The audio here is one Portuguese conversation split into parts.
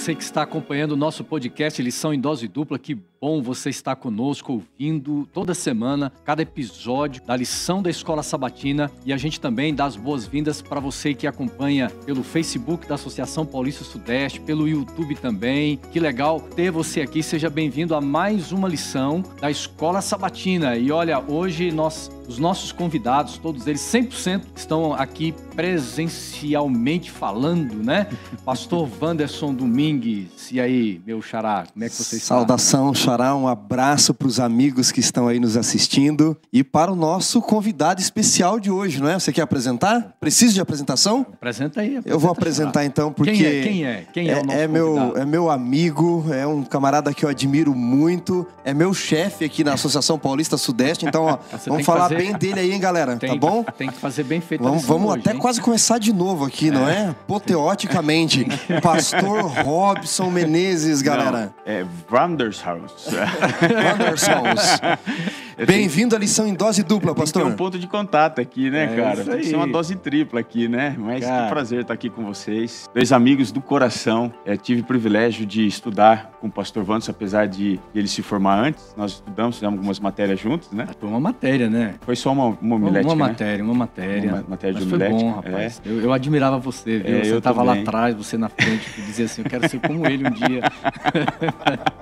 você que está acompanhando o nosso podcast Lição em Dose Dupla. Que bom você estar conosco, ouvindo toda semana cada episódio da lição da Escola Sabatina. E a gente também dá as boas-vindas para você que acompanha pelo Facebook da Associação Paulista Sudeste, pelo YouTube também. Que legal ter você aqui. Seja bem-vindo a mais uma lição da Escola Sabatina. E olha, hoje nós os nossos convidados, todos eles 100% estão aqui presencialmente falando, né? Pastor Wanderson Domingues, e aí, meu xará, como é que você está? Saudação, xará, um abraço para os amigos que estão aí nos assistindo e para o nosso convidado especial de hoje, não é? Você quer apresentar? Precisa de apresentação? Apresenta aí. Apresenta Eu vou apresentar xará. então, porque... Quem é? Quem é? Quem é, é o nosso é meu, é meu amigo, é um camarada que eu admiro muito, é meu chefe aqui na Associação Paulista Sudeste, então, ó, vamos falar bem dele aí, hein, galera? Tem, tá bom? Tem que fazer bem feito. Vamos, vamos hoje, até hein? quase começar de novo aqui, é. não é? Poteoticamente. Pastor Robson Menezes, galera. Não, é Wandershaus. Wandershaus. Bem-vindo à lição em dose dupla, pastor. Tem um ponto de contato aqui, né, é cara? Tem que ser uma dose tripla aqui, né? Mas cara. que prazer estar aqui com vocês. Dois amigos do coração. Eu tive o privilégio de estudar com o pastor Vantos, apesar de ele se formar antes. Nós estudamos, fizemos algumas matérias juntos, né? Foi uma matéria, né? Foi só uma, uma homilética, Uma né? matéria, uma matéria. Uma matéria Mas de homilética. Foi bom, rapaz. É. Eu, eu, admirava você, viu? É, você estava lá atrás, você na frente, dizia assim, eu quero ser como ele um dia.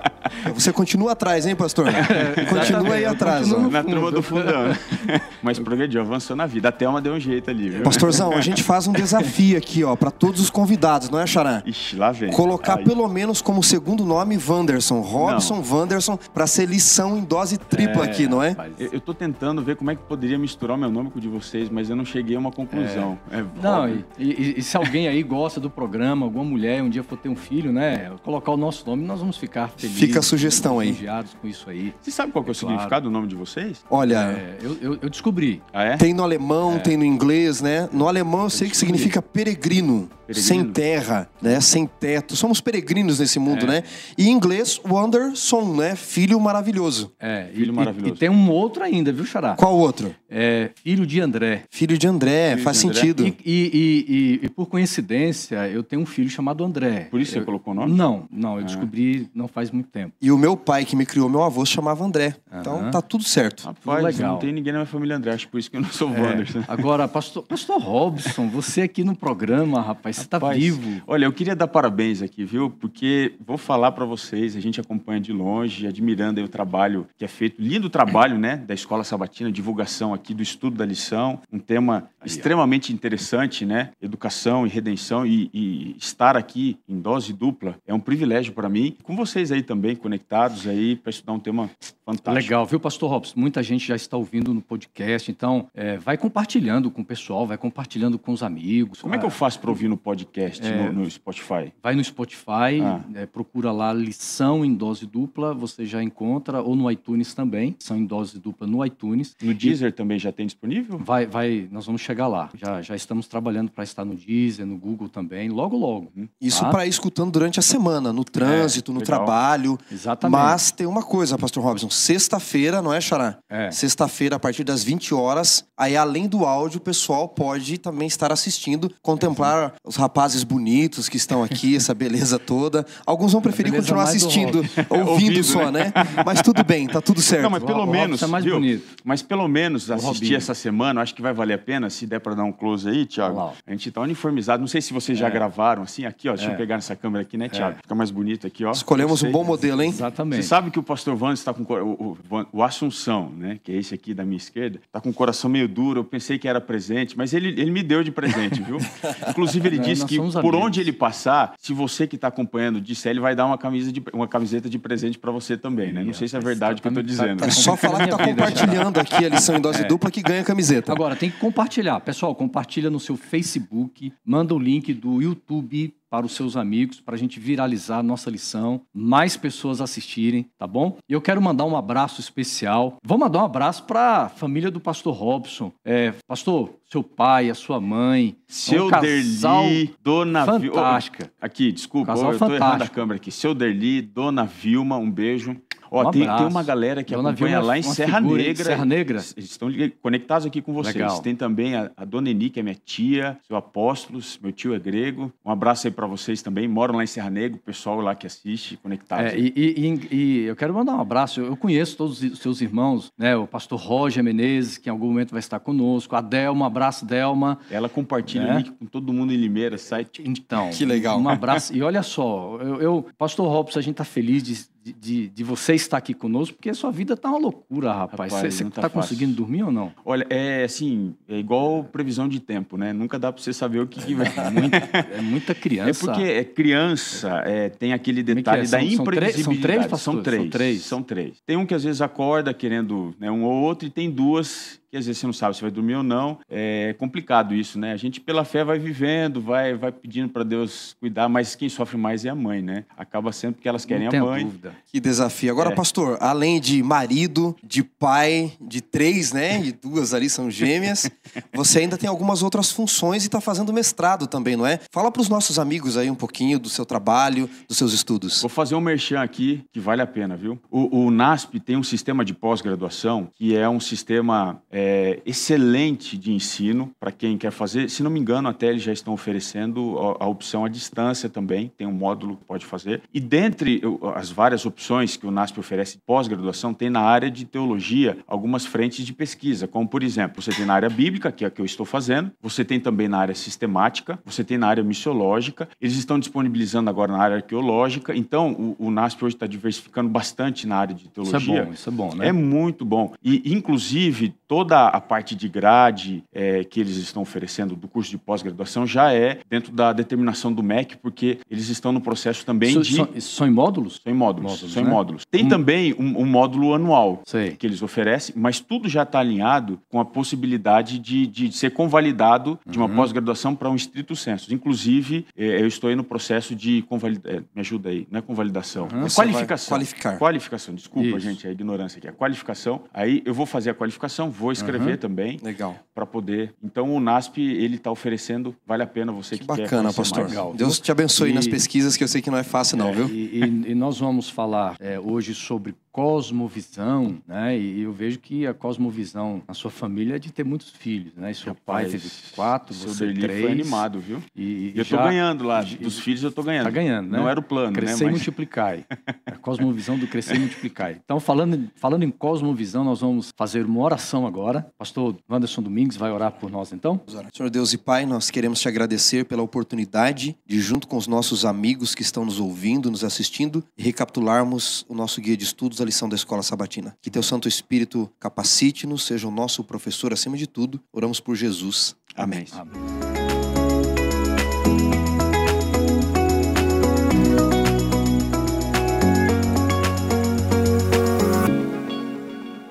Você continua atrás, hein, pastor? É, continua aí atrás. Na turma do fundão. Mas progrediu, avançou na vida. A Thelma deu um jeito ali, viu? Pastorzão, a gente faz um desafio aqui, ó, para todos os convidados, não é, Xará? Ixi, lá vem. Colocar Aí. pelo menos como segundo nome Wanderson, Robson não. Wanderson, para ser lição em dose tripla é, aqui, não é? Eu, eu tô tentando ver como é que poderia misturar o meu nome com o de vocês, mas eu não cheguei a uma conclusão. É. É não, e, e, e, se alguém aí gosta do programa, alguma mulher um dia for ter um filho, né, colocar o nosso nome, nós vamos ficar felizes. Fica a sugestão aí. com isso aí. Você sabe qual é, é o claro. significado do nome de vocês? Olha, é, eu, eu, eu, descobri. Ah, é? Tem no alemão, é. tem no inglês, né? No alemão eu, eu sei descobri. que significa peregrino, sem terra, né? Sem teto. Somos peregrinos nesse mundo, é. né? E em inglês, Wonderson, né? Filho maravilhoso. É, filho e, maravilhoso. E, e, tem um outro ainda, viu, Xará? Qual outro? É filho de André. Filho de André, filho faz de André. sentido. E, e, por coincidência, eu tenho um filho chamado André. Por isso eu, você colocou o nome? Não, não, eu ah. descobri não faz muito tempo. E o meu pai que me criou, meu avô, se chamava André. Então tá tudo certo. Rapaz, legal. não tem ninguém na minha família André, acho por isso que eu não sou é. Wanderson. Agora, pastor, pastor Robson, você aqui no programa, rapaz, você tá vivo. Olha, eu queria dar parabéns aqui, viu? Porque vou falar para vocês, a gente acompanha de longe, admirando o trabalho que é feito, lindo trabalho, né, da Escola Sabatina, divulgação aqui do estudo da lição, um tema extremamente interessante, né? Educação e redenção e, e estar aqui em dose dupla é um privilégio para mim. Com vocês aí também conectados aí para estudar um tema fantástico. Legal, viu, Pastor Robson? Muita gente já está ouvindo no podcast, então é, vai compartilhando com o pessoal, vai compartilhando com os amigos. Como é que eu faço para ouvir no podcast, é, no, no, Spotify? Vai no Spotify, ah. é, procura lá lição em dose dupla, você já encontra, ou no iTunes também, lição em dose dupla no iTunes. No Deezer e, também já tem disponível? Vai, vai, nós vamos chegar lá. Já, já estamos trabalhando para estar no Deezer, no Google também, logo, logo. Uhum. Isso tá? para ir escutando durante a semana, no trânsito, no legal. trabalho. Exatamente. Mas tem uma coisa, Pastor Robson, sexta-feira, não é, Xará? É. Sexta-feira, a partir das 20 horas, aí além do áudio, o pessoal pode também estar assistindo, contemplar é, os rapazes bonitos que estão aqui, essa beleza toda. Alguns vão preferir continuar assistindo, ouvindo só, né? né? Mas tudo bem, tá tudo certo. Não, mas pelo o, menos, o é mais viu? bonito. Mas pelo menos assistir essa semana, acho que vai valer a pena, se der para dar um close aí, Thiago. A gente tá uniformizado, não sei se vocês já é. gravaram assim, aqui, ó, deixa eu é. pegar nessa câmera aqui, né, Thiago? Fica mais bonito aqui, ó. Escolhemos um bom modelo, hein? Exatamente. Você sabe que o pastor Vans está com o, o, o Assunção, né? Que é esse aqui da minha esquerda, tá com o coração meio duro. Eu pensei que era presente, mas ele, ele me deu de presente, viu? Inclusive, ele disse que por amigos. onde ele passar, se você que está acompanhando disser, ele vai dar uma, camisa de, uma camiseta de presente para você também, né? Não sei se é verdade o que eu tô dizendo. É só falar que tá compartilhando aqui a lição em dose é. dupla que ganha camiseta. Agora, tem que compartilhar. Pessoal, compartilha no seu Facebook, manda o link do YouTube para os seus amigos, para a gente viralizar a nossa lição, mais pessoas assistirem, tá bom? E eu quero mandar um abraço especial. Vou mandar um abraço para a família do pastor Robson. É, pastor, seu pai, a sua mãe. Seu um Derli, Dona Fantástica. Aqui, desculpa, casal eu estou errando a câmera aqui. Seu Derli, Dona Vilma, um beijo. Ó, Um tem, tem uma galera que Dona acompanha Vilma é lá em Serra Negra. Serra Negra. Eles estão conectados aqui com vocês. Legal. Tem também a, a Dona Eni, que é minha tia, seu Apóstolos, meu tio é grego. Um abraço aí para vocês também. Moram lá em Serra Negra, o pessoal lá que assiste, conectados. É, e, e- e- e eu quero mandar um abraço. Eu conheço todos os seus irmãos, né? O pastor Roger Menezes, que em algum momento vai estar conosco. A Delma, um abraço, Delma. Ela compartilha É. o link com todo mundo em Limeira, site. Então, Que legal. Um abraço. E olha só, eu, eu pastor Robson, a gente está feliz de, de, de você estar aqui conosco, porque a sua vida tá uma loucura, rapaz. Você tá fácil. conseguindo dormir ou não? Olha, é assim, é igual previsão de tempo, né? Nunca dá para você saber o que, que vai. É muita É criança. porque é criança, é, tem aquele é detalhe é? da São- são três- são imprevisibilidade. três? São três, São três. São três. Tem um que às vezes acorda querendo né, um ou outro, e tem duas que às vezes você não sabe se vai dormir ou não. É complicado isso, né? A gente, pela fé, vai vivendo, vai, vai pedindo para Deus cuidar, mas quem sofre mais é a mãe, né? Acaba sendo porque elas querem não a mãe. dúvida. Que desafio. Agora, É. pastor, além de marido, de pai, de três, né? E duas ali são gêmeas, você ainda tem algumas outras funções e está fazendo mestrado também, não é? Fala para os nossos amigos aí um pouquinho do seu trabalho, dos seus estudos. Vou fazer um merchan aqui que vale a pena, viu? O, o NASP tem um sistema de pós-graduação que é um sistema é, excelente de ensino para quem quer fazer. Se não me engano, até eles já estão oferecendo a, a opção à distância também. Tem um módulo que pode fazer. E dentre as várias opções que o NASP oferece pós-graduação, tem na área de teologia algumas frentes de pesquisa, como por exemplo, você tem na área bíblica, que é a que eu estou fazendo, você tem também na área sistemática, você tem na área missiológica, eles estão disponibilizando agora na área arqueológica. Então, o, o NASP hoje está diversificando bastante na área de Isso é teologia. bom, isso é bom, né? É muito bom. E, inclusive, toda a parte de grade eh, que eles estão oferecendo do curso de pós-graduação já é dentro da determinação do MEC, porque eles estão no processo também Isso- de. são, isso são em módulos? São em módulos. Módulos, são em né? módulos. Tem Hum. também um, um módulo anual Sei. que eles oferecem, mas tudo já está alinhado com a possibilidade de, de ser convalidado de uma Uhum. pós-graduação para um estrito senso. Inclusive, eh, eu estou aí no processo de convalidação. me ajuda aí, não é convalidação, Uhum. é qualificação. qualificar. Qualificação, desculpa, Isso. gente, a ignorância aqui. A qualificação. Aí eu vou fazer a qualificação, vou escrever Uhum. também Legal. para poder. Então o NASP ele está oferecendo, vale a pena você que, Que quer bacana, conhecer pastor. mais. Legal, Deus te abençoe E- nas pesquisas, que eu sei que não é fácil, não, É, viu? E, e- e nós vamos falar é, hoje sobre cosmovisão, né? E eu vejo que a cosmovisão na sua família é de ter muitos filhos, né? E seu pai Rapaz, teve quatro, Seu você Derli três. foi animado, viu? E, e eu já tô ganhando lá, e- dos filhos eu tô ganhando. Tá ganhando, né? Não era o plano, Crescer né? e Mas... multiplicar. A cosmovisão do crescer e multiplicar. Então, falando, falando em cosmovisão, nós vamos fazer uma oração agora. Pastor Wanderson Domingues vai orar por nós, então? Senhor Deus e Pai, nós queremos te agradecer pela oportunidade de, junto com os nossos amigos que estão nos ouvindo, nos assistindo, recapitularmos o nosso guia de estudos, a lição da Escola Sabatina. Que teu Santo Espírito capacite-nos, seja o nosso professor acima de tudo. Oramos por Jesus. Amém. Amém.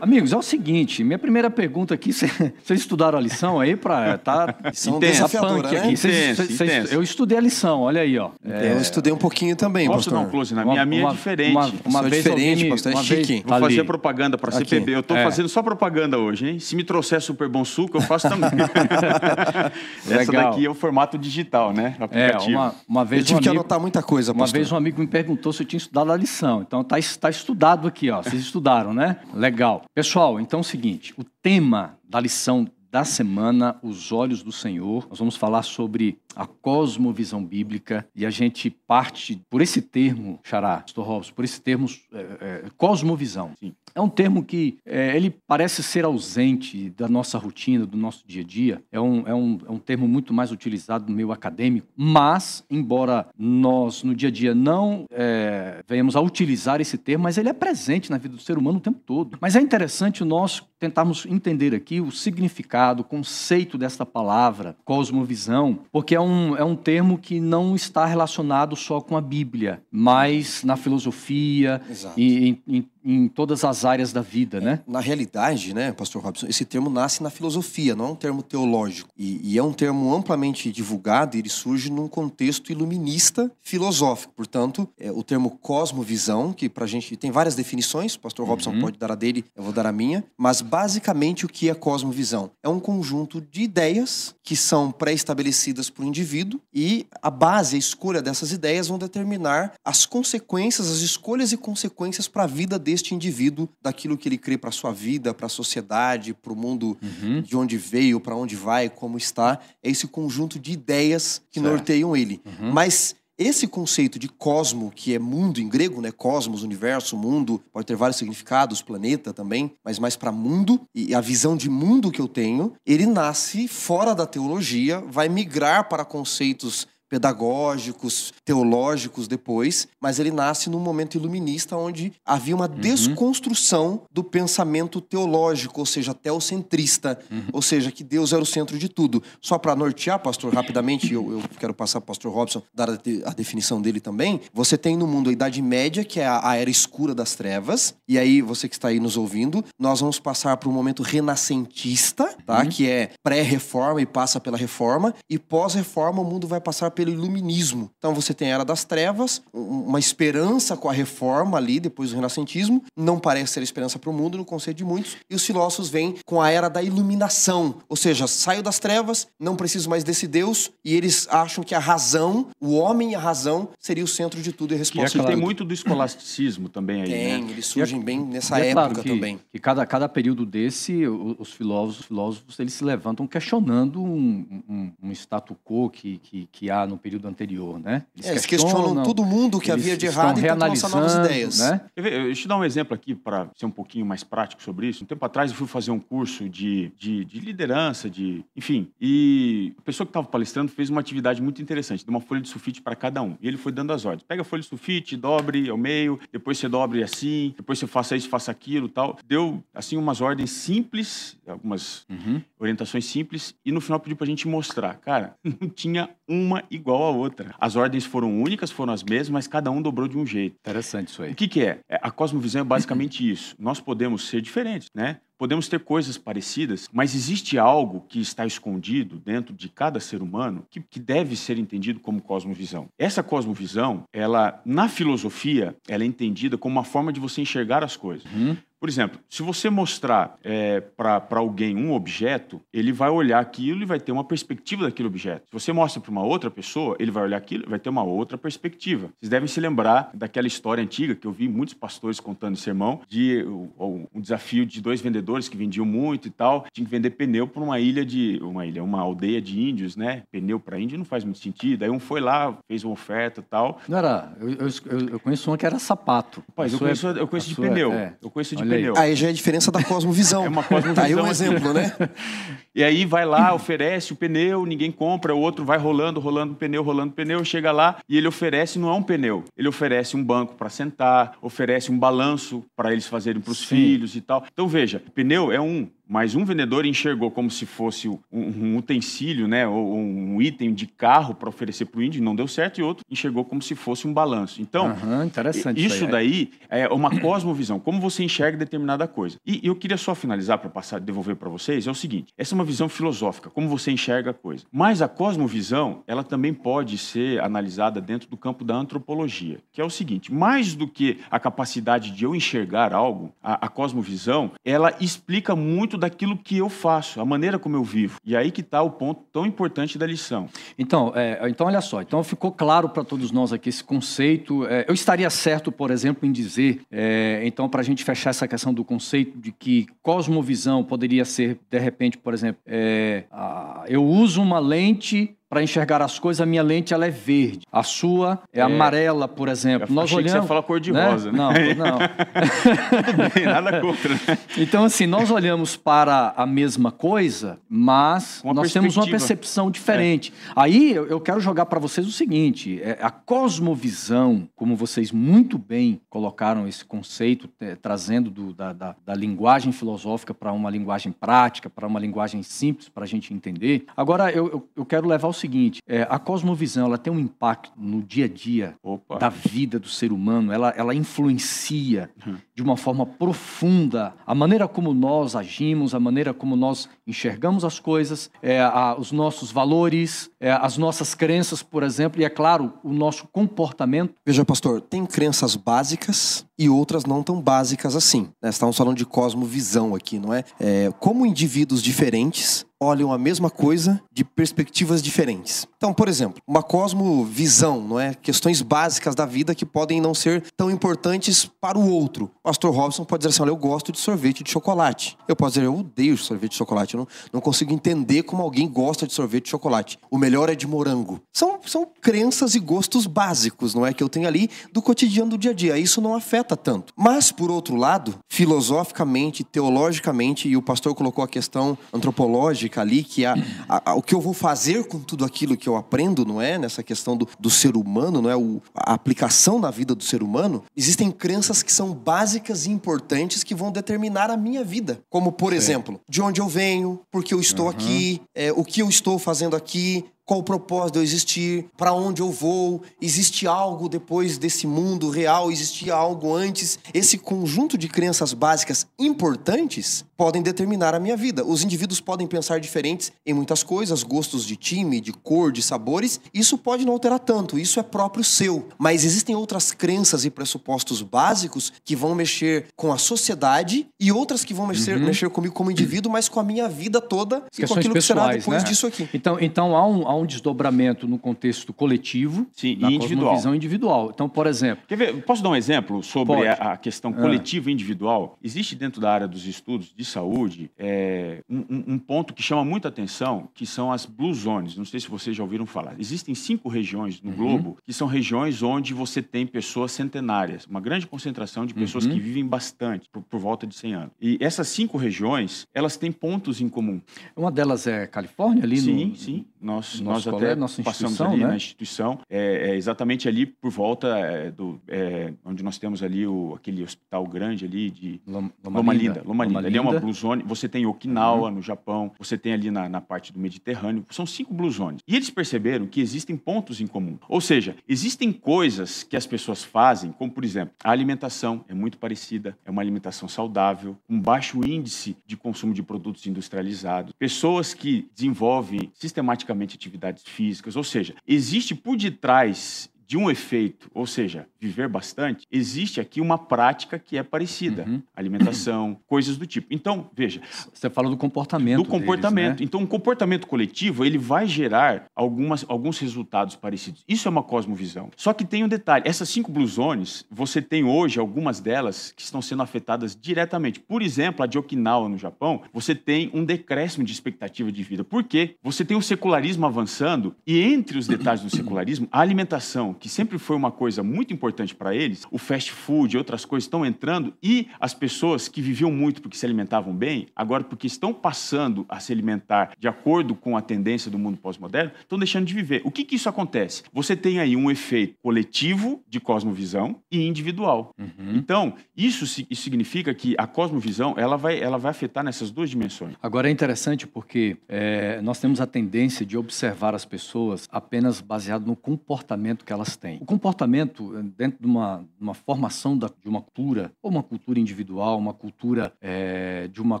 Amigos, é o seguinte, minha primeira pergunta aqui, cê- vocês estudaram a lição aí para tá Intensa, desafiadora, punk né? aqui. Cês- cês- eu estudei a lição, olha aí, ó. Eu estudei um pouquinho também, Posso dar pastor. um close na Uma- minha? A minha uma- é diferente. Uma, uma vez diferente, me- pastor, é uma vez- chique. Vou ali. fazer propaganda para. CPB. Eu estou É. fazendo só propaganda hoje, hein? Se me trouxer super bom suco, eu faço também. Essa Legal. daqui é o formato digital, né? O É, aplicativo. uma, uma Eu vez um tive que amigo, anotar muita coisa, Uma pastor. vez um amigo me perguntou se eu tinha estudado a lição. Então tá, tá estudado aqui, ó. Vocês estudaram, né? Legal. Pessoal, então é o seguinte: o tema da lição da semana, Os Olhos do Senhor. Nós vamos falar sobre a cosmovisão bíblica e a gente parte por esse termo, Xará, Pastor Robson, por esse termo é, é, cosmovisão. Sim. É um termo que é, ele parece ser ausente da nossa rotina, do nosso dia a dia. É um, é, um, é um termo muito mais utilizado no meio acadêmico, mas, embora nós no dia a dia não é, venhamos a utilizar esse termo, mas ele é presente na vida do ser humano o tempo todo. Mas é interessante nós tentarmos entender aqui o significado, o conceito desta palavra, cosmovisão, porque é um, é um termo que não está relacionado só com a Bíblia, mas na filosofia, e em, em, em todas as áreas da vida, né? Na realidade, né, Pastor Robson, esse termo nasce na filosofia, não é um termo teológico. E, e é um termo amplamente divulgado e ele surge num contexto iluminista filosófico. Portanto, é, o termo cosmovisão, que pra gente tem várias definições, o Pastor Robson Uhum. pode dar a dele, eu vou dar a minha, mas basicamente o que é cosmovisão? É um conjunto de ideias que são pré-estabelecidas por um indivíduo e a base, a escolha dessas ideias vão determinar as consequências, as escolhas e consequências para a vida dele deste indivíduo, daquilo que ele crê para sua vida, para a sociedade, para o mundo uhum. de onde veio, para onde vai, como está. É esse conjunto de ideias que certo. norteiam ele. Uhum. Mas esse conceito de cosmo, que é mundo em grego, né? Cosmos, universo, mundo, pode ter vários significados, planeta também, mas mais para mundo, e a visão de mundo que eu tenho, ele nasce fora da teologia, vai migrar para conceitos pedagógicos, teológicos depois, mas ele nasce num momento iluminista onde havia uma uhum. desconstrução do pensamento teológico, ou seja, teocentrista, uhum. ou seja, que Deus era o centro de tudo. Só para nortear, pastor, rapidamente, eu, eu quero passar para o pastor Robson dar a, de, a, definição dele também. Você tem no mundo a Idade Média, que é a, a era escura das trevas, e aí você que está aí nos ouvindo, nós vamos passar para um momento renascentista, tá? Uhum. Que é pré-reforma e passa pela reforma, e pós-reforma o mundo vai passar pela pelo iluminismo. Então você tem a Era das Trevas, uma esperança com a reforma ali, depois do renascentismo, não parece ser esperança para o mundo no conceito de muitos, e os filósofos vêm com a Era da Iluminação, ou seja, saio das trevas, não preciso mais desse Deus, e eles acham que a razão, o homem e a razão, seria o centro de tudo e a resposta. E aqui tem muito do escolasticismo também aí, Tem, né? eles surgem bem nessa é época claro que, também. Que cada, cada período desse, os filósofos, filósofos eles se levantam questionando um, um, um status quo que, que, que há no período anterior, né? Eles, é, eles questionam, todo mundo que havia de errado e tentam lançar novas ideias. Né? Deixa eu te dar um exemplo aqui para ser um pouquinho mais prático sobre isso. Um tempo atrás eu fui fazer um curso de, de, de liderança, de enfim, e a pessoa que estava palestrando fez uma atividade muito interessante, de uma folha de sulfite para cada um. E ele foi dando as ordens. Pega a folha de sulfite, dobre ao meio, depois você dobre assim, depois você faça isso, faça aquilo tal. Deu, assim, umas ordens simples, algumas uhum. orientações simples, e no final pediu para a gente mostrar. Cara, não tinha uma igual a outra. As ordens foram únicas, foram as mesmas, mas cada um dobrou de um jeito. Interessante isso aí. O que, que é? é a cosmovisão é basicamente isso. Nós podemos ser diferentes, né? Podemos ter coisas parecidas, mas existe algo que está escondido dentro de cada ser humano que, que, deve ser entendido como cosmovisão. Essa cosmovisão, ela na filosofia, ela é entendida como uma forma de você enxergar as coisas. Uhum. Por exemplo, se você mostrar é, para alguém um objeto, ele vai olhar aquilo e vai ter uma perspectiva daquele objeto. Se você mostra para uma outra pessoa, ele vai olhar aquilo e vai ter uma outra perspectiva. Vocês devem se lembrar daquela história antiga que eu vi muitos pastores contando em sermão, de um, um desafio de dois vendedores que vendiam muito e tal, tinha que vender pneu para uma ilha de uma ilha, uma aldeia de índios, né? Pneu para índio não faz muito sentido. Aí um foi lá, fez uma oferta e tal. Não era, eu, eu, eu conheço uma que era sapato. Rapaz, eu conheço, eu conheço de pneu. É. Eu conheço de pneu. Aí já é a diferença da cosmovisão. é uma cosmovisão. Tá aí um exemplo, né? E aí vai lá, oferece o pneu, ninguém compra, o outro vai rolando, rolando pneu, rolando pneu, chega lá e ele oferece, não é um pneu, ele oferece um banco para sentar, oferece um balanço para eles fazerem para os filhos e tal. Então veja, pneu é um, mas um vendedor enxergou como se fosse um, um utensílio, né, ou um item de carro para oferecer para o índio, não deu certo, e outro enxergou como se fosse um balanço. Então, uhum, interessante isso, daí é uma cosmovisão, como você enxerga determinada coisa. E eu queria só finalizar para passar, devolver para vocês, é o seguinte: essa é uma visão filosófica, como você enxerga a coisa. Mas a cosmovisão, ela também pode ser analisada dentro do campo da antropologia, que é o seguinte: mais do que a capacidade de eu enxergar algo, a, a cosmovisão, ela explica muito daquilo que eu faço, a maneira como eu vivo. E aí que está o ponto tão importante da lição. Então, é, então olha só, então ficou claro para todos nós aqui esse conceito. É, eu estaria certo, por exemplo, em dizer, é, então, para a gente fechar essa questão do conceito de que cosmovisão poderia ser, de repente, por exemplo, é, a, eu uso uma lente para enxergar as coisas, a minha lente ela é verde. A sua é, é. amarela, por exemplo. Eu Nós achei olhamos, que você fala cor de né? rosa, né? Não, não. Bem, nada contra. Né? Então, assim, nós olhamos para a mesma coisa, mas nós temos uma percepção diferente. É. Aí eu quero jogar para vocês o seguinte: é, a cosmovisão, como vocês muito bem colocaram esse conceito, trazendo do, da, da, da linguagem filosófica para uma linguagem prática, para uma linguagem simples para a gente entender. Agora, eu, eu, eu quero levar o seguinte: é, a cosmovisão ela tem um impacto no dia a dia Opa. da vida do ser humano, ela, ela influencia uhum. De uma forma profunda a maneira como nós agimos, a maneira como nós enxergamos as coisas, é, a, os nossos valores, é, as nossas crenças, por exemplo, e é claro, o nosso comportamento. Veja, pastor, tem crenças básicas e outras não tão básicas assim. Né? Estamos falando de cosmovisão aqui, não é? é como indivíduos diferentes olham a mesma coisa de perspectivas diferentes. Então, por exemplo, uma cosmovisão, não é? Questões básicas da vida que podem não ser tão importantes para o outro, pastor Robson pode dizer assim, olha, eu gosto de sorvete de chocolate. Eu posso dizer, eu odeio sorvete de chocolate. Eu não, não consigo entender como alguém gosta de sorvete de chocolate. O melhor é de morango. São, são crenças e gostos básicos, não é? Que eu tenho ali do cotidiano do dia a dia. Isso não afeta tanto. Mas, por outro lado, filosoficamente, teologicamente, e o pastor colocou a questão antropológica ali, que a, a, a, o que eu vou fazer com tudo aquilo que eu aprendo, não é? Nessa questão do, do ser humano, não é? O, a aplicação na vida do ser humano. Existem crenças que são básicas e importantes que vão determinar a minha vida. Como, por Sim. exemplo, de onde eu venho, por que eu estou uhum. aqui, é, o que eu estou fazendo aqui, qual o propósito de eu existir, para onde eu vou, existe algo depois desse mundo real, existia algo antes. Esse conjunto de crenças básicas importantes podem determinar a minha vida. Os indivíduos podem pensar diferentes em muitas coisas, gostos de time, de cor, de sabores. Isso pode não alterar tanto, isso é próprio seu. Mas existem outras crenças e pressupostos básicos que vão mexer com a sociedade e outras que vão mexer, uhum. mexer comigo como indivíduo, mas com a minha vida toda e com aquilo que será depois né? disso aqui. Então, então há um, há um desdobramento no contexto coletivo Sim, e individual. visão individual. Então, por exemplo... Quer ver, posso dar um exemplo sobre a, a, questão ah. coletiva e individual? Existe dentro da área dos estudos de saúde é, um, um, ponto que chama muita atenção, que são as blue zones. Não sei se vocês já ouviram falar. Existem cinco regiões no uhum. globo que são regiões onde você tem pessoas centenárias, uma grande concentração de pessoas uhum. que vivem bastante, por, por, volta de 100 anos. E essas cinco regiões, elas têm pontos em comum. Uma delas é Califórnia, ali sim, no... Sim, Nós, nós até passamos ali né? na instituição, é, é, exatamente ali por volta é, do... É, onde nós temos ali o, aquele hospital grande ali de Loma, Loma Linda. Loma Linda. Loma Linda. Ali é uma blue zone. Você tem Okinawa, uhum. no Japão, você tem ali na, na parte do Mediterrâneo. São cinco blue zones. E eles perceberam que existem pontos em comum. Ou seja, existem coisas que as pessoas fazem, como por exemplo, a alimentação é muito parecida, é uma alimentação saudável, com baixo índice de consumo de produtos industrializados. Pessoas que desenvolvem sistematicamente atividades físicas, ou seja, existe por detrás de um efeito, ou seja, viver bastante, existe aqui uma prática que é parecida. Uhum. Alimentação, coisas do tipo. Então, veja. Você fala do comportamento. Do comportamento. Deles, né? Então, um comportamento coletivo, ele vai gerar algumas, alguns resultados parecidos. Isso é uma cosmovisão. Só que tem um detalhe. Essas cinco blusones, você tem hoje algumas delas que estão sendo afetadas diretamente. Por exemplo, a de Okinawa, no Japão, você tem um decréscimo de expectativa de vida. Por quê? Você tem o secularismo avançando e entre os detalhes do secularismo, a alimentação, que sempre foi uma coisa muito importante para eles, o fast food e outras coisas estão entrando e as pessoas que viviam muito porque se alimentavam bem, agora porque estão passando a se alimentar de acordo com a tendência do mundo pós-moderno, estão deixando de viver. O que, que isso acontece? Você tem aí um efeito coletivo de cosmovisão e individual. Uhum. Então, isso, isso significa que a cosmovisão ela vai, ela vai afetar nessas duas dimensões. Agora é interessante porque é, nós temos a tendência de observar as pessoas apenas baseado no comportamento que elas têm. O comportamento, dentro de uma, uma formação da, de uma cultura, ou uma cultura individual, uma cultura é, de uma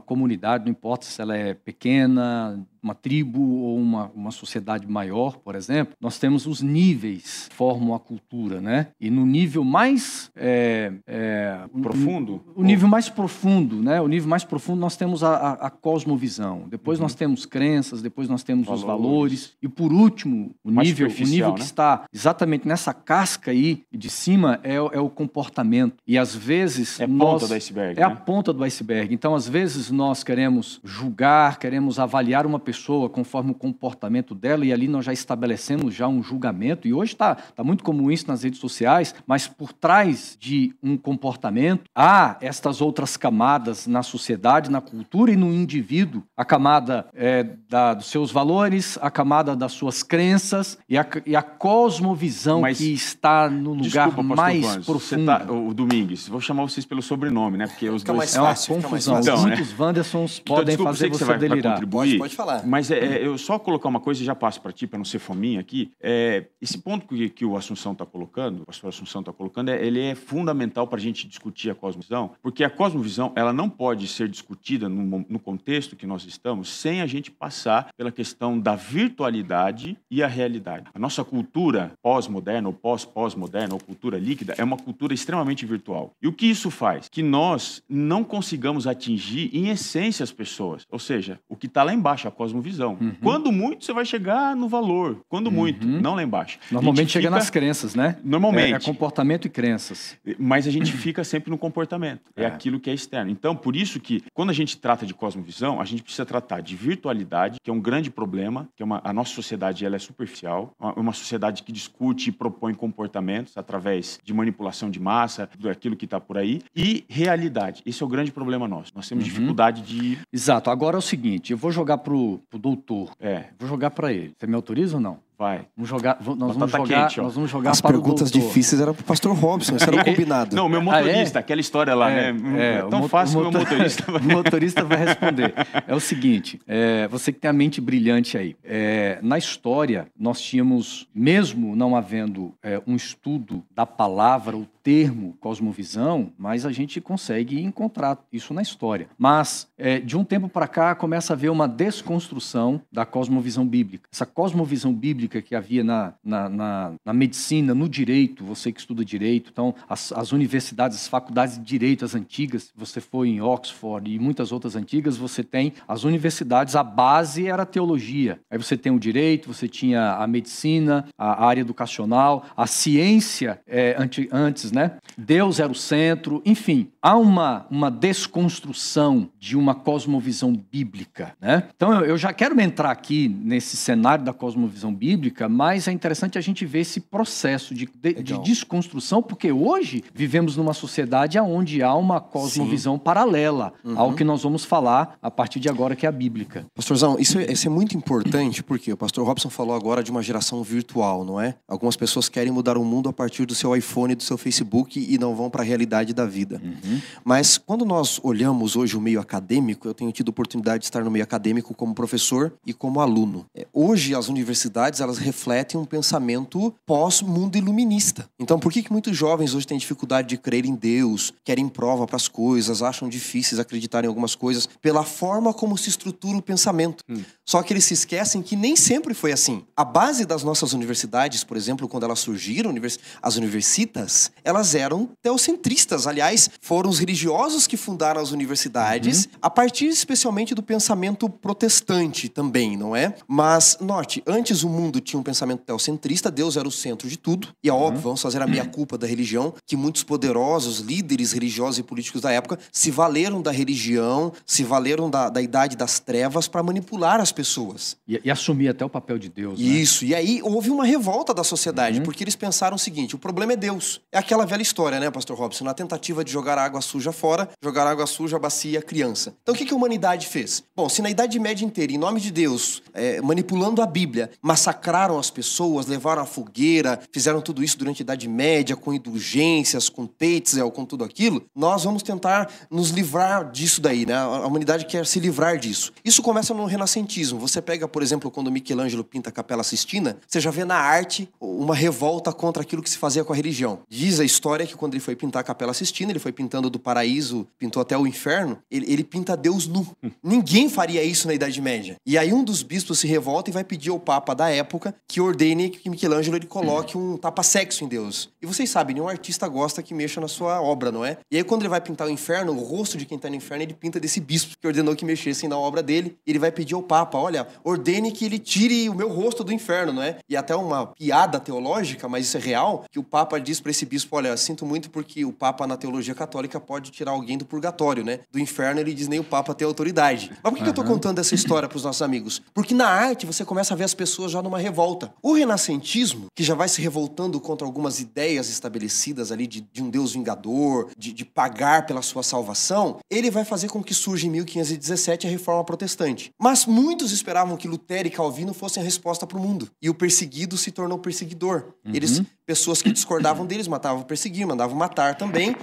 comunidade, não importa se ela é pequena, uma tribo ou uma, uma sociedade maior, por exemplo, nós temos os níveis que formam a cultura, né? E no nível mais é, é, profundo, o, o nível mais profundo, né? O nível mais profundo nós temos a, a, a cosmovisão. Depois uhum. nós temos crenças, depois nós temos valores. os valores e por último o mais nível, o nível né? que está exatamente nessa casca aí de cima é, é o comportamento. E às vezes é a nós, ponta do iceberg. É né? a ponta do iceberg. Então às vezes nós queremos julgar, queremos avaliar uma pessoa pessoa conforme o comportamento dela, e ali nós já estabelecemos já um julgamento, e hoje está tá muito comum isso nas redes sociais, mas por trás de um comportamento há estas outras camadas na sociedade, na cultura e no indivíduo. A camada é, da, dos seus valores, a camada das suas crenças e a, e a cosmovisão mas, que está no lugar desculpa, mais Vans, profundo. Tá, o Domingues, vou chamar vocês pelo sobrenome, né? Porque os fica dois... Mais fácil, é uma confusão. Então, Muitos né? Wandersons então, podem desculpa, fazer você, você delirar. Pode, pode falar. Mas é, é, eu só colocar uma coisa e já passo para ti, para não ser fominha aqui. É, esse ponto que, que o Assunção está colocando, o pastor Assunção está colocando, é, ele é fundamental para a gente discutir a cosmovisão, porque a cosmovisão ela não pode ser discutida no, no contexto que nós estamos sem a gente passar pela questão da virtualidade e a realidade. A nossa cultura pós-moderna, ou pós-pós-moderna, ou cultura líquida é uma cultura extremamente virtual. E o que isso faz? Que nós não consigamos atingir, em essência, as pessoas. Ou seja, o que está lá embaixo, a cosmovisão. Uhum. Quando muito, você vai chegar no valor. Quando uhum. muito, não lá embaixo. Normalmente chega fica... nas crenças, né? Normalmente. É, é, comportamento e crenças. Mas a gente fica sempre no comportamento. É. é aquilo que é externo. Então, por isso que, quando a gente trata de cosmovisão, a gente precisa tratar de virtualidade, que é um grande problema, que é uma, a nossa sociedade ela é superficial, uma sociedade que discute e propõe comportamentos através de manipulação de massa, daquilo que está por aí, e realidade. Esse é o grande problema nosso. Nós temos uhum. dificuldade de. Exato. Agora é o seguinte: eu vou jogar pro, pro doutor. É. Vou jogar para ele. Você me autoriza ou não? Vai. Vamos jogar, nós vamos jogar, quente, nós vamos jogar As perguntas difíceis eram pro pastor Robson, isso era combinado. Não, meu motorista, ah, é? aquela história lá, é, né? É, é tão fácil o motorista vai... O motorista vai responder. É o seguinte, é, você que tem a mente brilhante aí. É, na história, nós tínhamos, mesmo não havendo é, um estudo da palavra, o termo cosmovisão, mas a gente consegue encontrar isso na história. Mas, é, de um tempo para cá, começa a haver uma desconstrução da cosmovisão bíblica. Essa cosmovisão bíblica que havia na, na, na, na medicina, no direito, você que estuda direito, então, as, as, universidades, as faculdades de direito, as antigas, você foi em Oxford e muitas outras antigas, você tem as universidades, a base era a teologia. Aí você tem o direito, você tinha a medicina, a área educacional, a ciência é, antes né? Deus era o centro, enfim, há uma, uma desconstrução de uma cosmovisão bíblica, né? Então eu, eu já quero entrar aqui nesse cenário da cosmovisão bíblica, mas é interessante a gente ver esse processo de, de, de desconstrução, porque hoje vivemos numa sociedade onde há uma cosmovisão Sim. paralela uhum. ao que nós vamos falar a partir de agora, que é a bíblica. Pastorzão, isso, é, isso é muito importante, porque o pastor Robson falou agora de uma geração virtual, não é? Algumas pessoas querem mudar o mundo a partir do seu iPhone e do seu Facebook Facebook e não vão para a realidade da vida. Uhum. Mas quando nós olhamos hoje o meio acadêmico, eu tenho tido oportunidade de estar no meio acadêmico como professor e como aluno. É, hoje as universidades elas refletem um pensamento pós-mundo iluminista. Então por que, que muitos jovens hoje têm dificuldade de crer em Deus, querem prova para as coisas, acham difíceis acreditar em algumas coisas pela forma como se estrutura o pensamento? Hum. Só que eles se esquecem que nem sempre foi assim. A base das nossas universidades, por exemplo, quando elas surgiram, as universitas, elas eram teocentristas. Aliás, foram os religiosos que fundaram as universidades, uhum. a partir especialmente do pensamento protestante também, não é? Mas, note, antes o mundo tinha um pensamento teocentrista, Deus era o centro de tudo. E é óbvio, uhum. vamos fazer a meia-culpa da religião, que muitos poderosos líderes religiosos e políticos da época se valeram da religião, se valeram da, da idade das trevas para manipular as pessoas. E, e, assumir até o papel de Deus. Né? Isso. E aí houve uma revolta da sociedade, uhum. porque eles pensaram o seguinte: o problema é Deus. É aquela velha história, né, Pastor Robson? Na tentativa de jogar água suja fora, jogar água suja, bacia, criança. Então o que, que a humanidade fez? Bom, se na Idade Média inteira, em nome de Deus, é, manipulando a Bíblia, massacraram as pessoas, levaram a fogueira, fizeram tudo isso durante a Idade Média, com indulgências, com Tetzel, com tudo aquilo, nós vamos tentar nos livrar disso daí, né? A humanidade quer se livrar disso. Isso começa no renascentismo. Você pega, por exemplo, quando Michelangelo pinta a Capela Sistina, você já vê na arte uma revolta contra aquilo que se fazia com a religião. Diz a história que quando ele foi pintar a Capela Sistina, ele foi pintando do paraíso, pintou até o inferno, ele, ele pinta Deus nu. Hum. Ninguém faria isso na Idade Média. E aí um dos bispos se revolta e vai pedir ao Papa da época que ordene que Michelangelo ele coloque um tapa-sexo em Deus. E vocês sabem, nenhum artista gosta que mexa na sua obra, não é? E aí quando ele vai pintar o inferno, o rosto de quem está no inferno, ele pinta desse bispo que ordenou que mexessem na obra dele. Ele vai pedir ao Papa, olha, ordene que ele tire o meu rosto do inferno, não é? E até uma piada teológica, mas isso é real, que o Papa diz para esse bispo, olha, sinto muito porque o Papa na teologia católica pode tirar alguém do purgatório, né? Do inferno ele diz nem o Papa tem autoridade. Mas por que, uhum. que eu tô contando essa história para os nossos amigos? Porque na arte você começa a ver as pessoas já numa revolta. O renascentismo, que já vai se revoltando contra algumas ideias estabelecidas ali de, de um Deus vingador, de, de pagar pela sua salvação, ele vai fazer com que surja em 1517 a reforma protestante. Mas muitos esperavam que Lutero e Calvino fossem a resposta para o mundo. E o perseguido se tornou perseguidor. Uhum. Eles pessoas que discordavam deles matavam perseguir, mandavam matar também.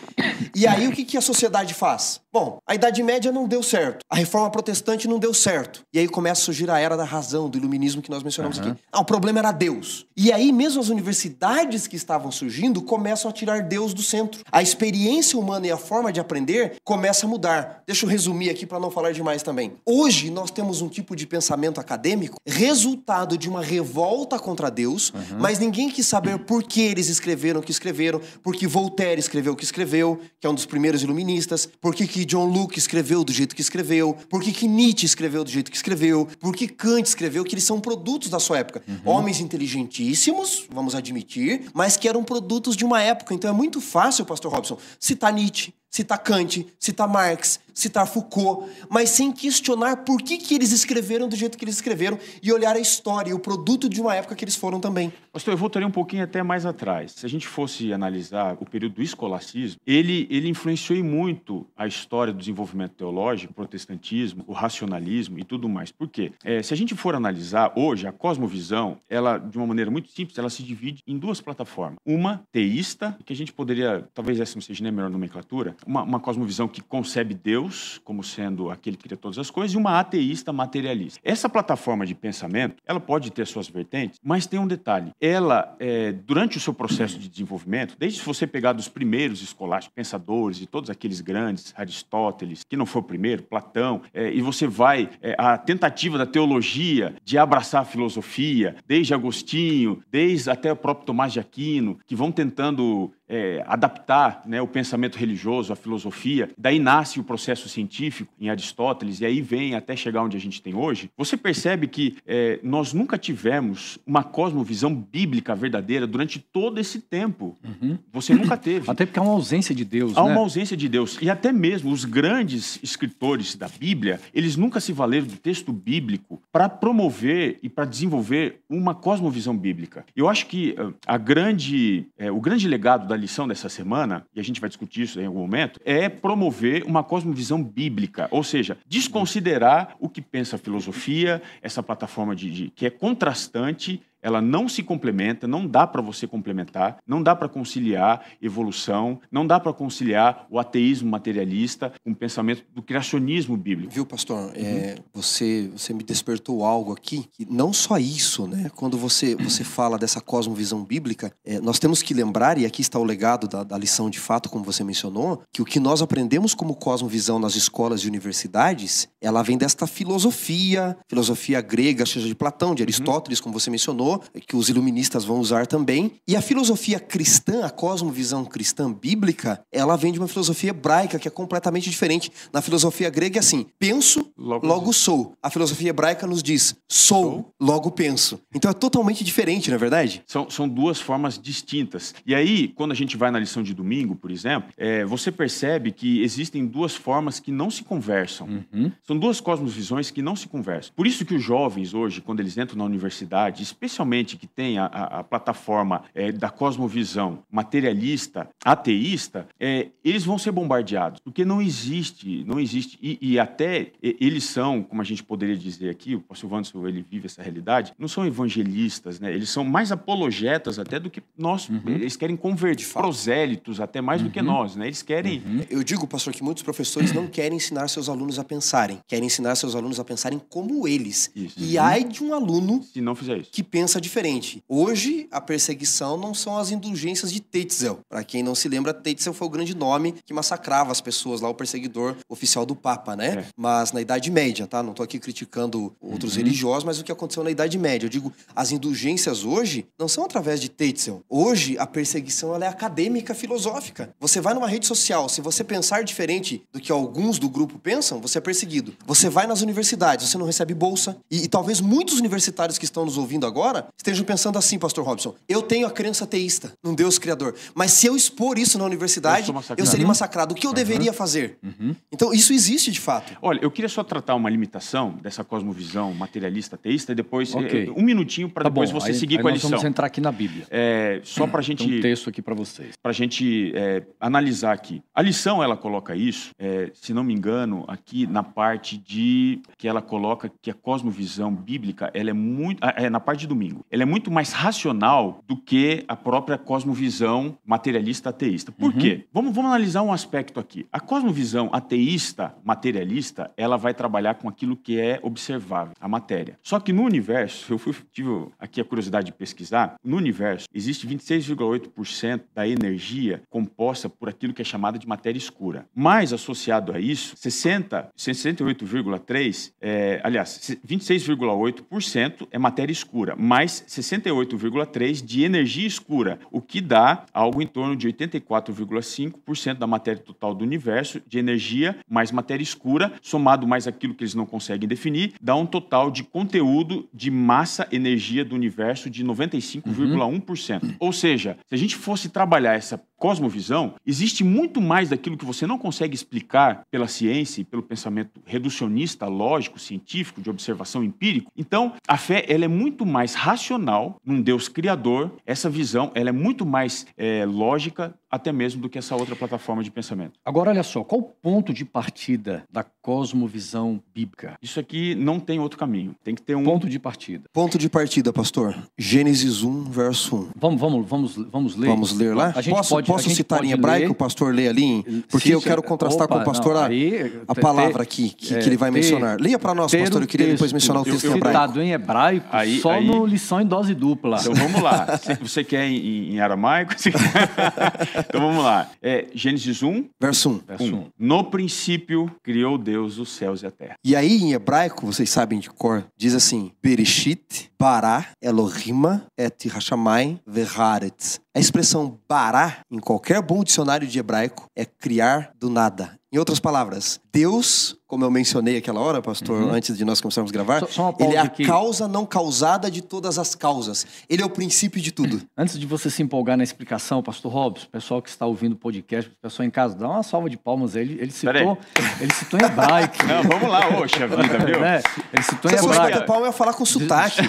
E aí o que, que a sociedade faz? Bom, a Idade Média não deu certo, a Reforma Protestante não deu certo. E aí começa a surgir a era da razão, do iluminismo que nós mencionamos uhum. aqui. Ah, o problema era Deus. E aí mesmo as universidades que estavam surgindo começam a tirar Deus do centro. A experiência humana e a forma de aprender começa a mudar. Deixa eu resumir aqui para não falar demais também. Hoje nós temos um tipo de pensamento acadêmico resultado de uma revolta contra Deus, uhum. mas ninguém quis saber por que que eles escreveram o que escreveram, por que Voltaire escreveu o que escreveu, que é um dos primeiros iluministas, por que, John Locke escreveu do jeito que escreveu, por que, Nietzsche escreveu do jeito que escreveu, por que Kant escreveu, que eles são produtos da sua época. Uhum. Homens inteligentíssimos, vamos admitir, mas que eram produtos de uma época. Então é muito fácil, pastor Robson, citar Nietzsche, citar Kant, citar Marx, citar Foucault, mas sem questionar por que, que eles escreveram do jeito que eles escreveram e olhar a história e o produto de uma época que eles foram também. Pastor, eu voltaria um pouquinho até mais atrás. Se a gente fosse analisar o período do escolacismo, ele, ele influenciou muito a história do desenvolvimento teológico, o protestantismo, o racionalismo e tudo mais. Por quê? É, se a gente for analisar hoje, a cosmovisão, ela, de uma maneira muito simples, ela se divide em duas plataformas. Uma teísta, que a gente poderia, talvez essa não seja nem a melhor nomenclatura, uma, uma cosmovisão que concebe Deus como sendo aquele que cria todas as coisas, e uma ateísta materialista. Essa plataforma de pensamento, ela pode ter suas vertentes, mas tem um detalhe. Ela, é, durante o seu processo de desenvolvimento, desde se você pegar dos primeiros escolásticos, pensadores, e todos aqueles grandes, Aristóteles, que não foi o primeiro, Platão, é, e você vai, é, a tentativa da teologia de abraçar a filosofia, desde Agostinho, desde até o próprio Tomás de Aquino, que vão tentando é, adaptar né, o pensamento religioso, a filosofia, daí nasce o processo científico em Aristóteles, e aí vem até chegar onde a gente tem hoje, você percebe que é, nós nunca tivemos uma cosmovisão bíblica verdadeira durante todo esse tempo. Uhum. Você nunca teve. Até porque há uma ausência de Deus. Há né? uma ausência de Deus. E até mesmo os grandes escritores da Bíblia, eles nunca se valeram do texto bíblico para promover e para desenvolver uma cosmovisão bíblica. Eu acho que ah, a grande, é, o grande legado da lição dessa semana, e a gente vai discutir isso em algum momento, é promover uma cosmovisão bíblica, ou seja, desconsiderar o que pensa a filosofia, essa plataforma de, de que é contrastante ela não se complementa, não dá para você complementar, não dá para conciliar evolução, não dá para conciliar o ateísmo materialista com o pensamento do criacionismo bíblico. Viu, pastor? É, uhum. É, você, você me despertou algo aqui, que não só isso, né? Quando você, você fala dessa cosmovisão bíblica, é, nós temos que lembrar, e aqui está o legado da, da lição de fato, como você mencionou, que o que nós aprendemos como cosmovisão nas escolas e universidades, ela vem desta filosofia, filosofia grega, seja de Platão, de uhum. Aristóteles, uhum. como você mencionou, que os iluministas vão usar também. E a filosofia cristã, a cosmovisão cristã bíblica, ela vem de uma filosofia hebraica que é completamente diferente. Na filosofia grega é assim: penso, logo, logo sou. A filosofia hebraica nos diz: sou, sou, logo penso. Então é totalmente diferente, não é verdade? São, são duas formas distintas. E aí, quando a gente vai na lição de domingo, por exemplo, é, você percebe que existem duas formas que não se conversam. Uhum. São duas cosmovisões que não se conversam. Por isso que os jovens hoje, quando eles entram na universidade, especialmente especialmente que tem a, a, a plataforma é, da cosmovisão materialista, ateísta, é, eles vão ser bombardeados, porque não existe, não existe, e, e até eles são, como a gente poderia dizer aqui, o pastor Wanderson, ele vive essa realidade, não são evangelistas, né? eles são mais apologetas até do que nós, uhum. eles querem converter prosélitos até mais uhum. do que uhum. nós, né? eles querem... Uhum. Eu digo, pastor, que muitos professores não querem ensinar seus alunos a pensarem, querem ensinar seus alunos a pensarem como eles. Isso. E ai de um aluno Se não fizer isso. que pensa pensa diferente. Hoje, a perseguição não são as indulgências de Tetzel. Para quem não se lembra, Tetzel foi o grande nome que massacrava as pessoas lá, o perseguidor oficial do Papa, né? É. Mas na Idade Média, tá? Não tô aqui criticando outros uhum. religiosos, mas o que aconteceu na Idade Média. Eu digo, as indulgências hoje não são através de Tetzel. Hoje, a perseguição ela é acadêmica, filosófica. Você vai numa rede social, se você pensar diferente do que alguns do grupo pensam, você é perseguido. Você vai nas universidades, você não recebe bolsa. E, e talvez muitos universitários que estão nos ouvindo agora estejam pensando assim, pastor Robson. Eu tenho a crença ateísta num Deus criador, mas se eu expor isso na universidade, eu, eu seria massacrado. O que eu uhum. deveria fazer? Uhum. Então, isso existe de fato. Olha, eu queria só tratar uma limitação dessa cosmovisão materialista ateísta e depois okay. um minutinho para tá depois bom. você aí, seguir aí com a lição. Vamos entrar aqui na Bíblia. É, só para a gente Tem um texto aqui para vocês. Para a gente é, analisar aqui. A lição ela coloca isso, é, se não me engano, aqui na parte de que ela coloca que a cosmovisão bíblica ela é muito é na parte de domingo domingo. Ela é muito mais racional do que a própria cosmovisão materialista ateísta. Por uhum. quê? Vamos, vamos analisar um aspecto aqui. A cosmovisão ateísta materialista, ela vai trabalhar com aquilo que é observável, a matéria. Só que no universo, eu fui, tive aqui a curiosidade de pesquisar, no universo existe 26,8% da energia composta por aquilo que é chamada de matéria escura. Mais associado a isso, 60, 68,3, é, aliás, 26,8% é matéria escura. Mais mais 68,3% de energia escura, o que dá algo em torno de 84,5% da matéria total do universo de energia mais matéria escura, somado mais aquilo que eles não conseguem definir, dá um total de conteúdo de massa energia do universo de 95,1%. Uhum. Ou seja, se a gente fosse trabalhar essa cosmovisão, existe muito mais daquilo que você não consegue explicar pela ciência e pelo pensamento reducionista, lógico, científico, de observação empírico. Então, a fé ela é muito mais racional num Deus criador. Essa visão ela é muito mais é, lógica até mesmo do que essa outra plataforma de pensamento. Agora, olha só, qual o ponto de partida da cosmovisão bíblica? Isso aqui não tem outro caminho. Tem que ter um ponto de partida. Ponto de partida, pastor. Gênesis 1, verso 1. Vamos, vamos, vamos, vamos ler. Vamos ler lá? A gente posso pode, posso a citar em hebraico, ler. o pastor lê ali? Porque Sim, eu quero contrastar opa, com o pastor não, a, aí, a palavra aqui que, é, que ele vai ter, mencionar. Leia para nós, pastor. Eu queria texto, depois mencionar o texto eu, eu, em hebraico. Citado em hebraico, aí, só aí, no lição em dose dupla. Então vamos lá. Você quer em, em aramaico? então vamos lá. É, Gênesis 1, verso 1. Verso 1. No princípio criou Deus os céus e a terra. E aí em hebraico, vocês sabem de cor, diz assim: Bereshit, Bara, Elohim, et Hashamai, Veharetz. A expressão bará, em qualquer bom dicionário de hebraico, é criar do nada. Em outras palavras, Deus, como eu mencionei aquela hora, pastor, uhum. antes de nós começarmos a gravar, só, só ele é a que... causa não causada de todas as causas. Ele é o princípio de tudo. Antes de você se empolgar na explicação, pastor Robson, o pessoal que está ouvindo o podcast, o pessoal em casa, dá uma salva de palmas. Ele, ele citou, ele citou em hebraico. Não, vamos lá, oxa vida, viu? É, ele citou em hebraico. Se bater palma, eu ia falar com sotaque.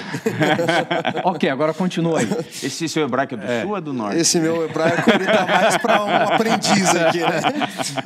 ok, agora continua aí. Esse seu hebraico é do é. sul ou é do norte? Esse meu hebraico, ele tá mais para um aprendiz aqui, né?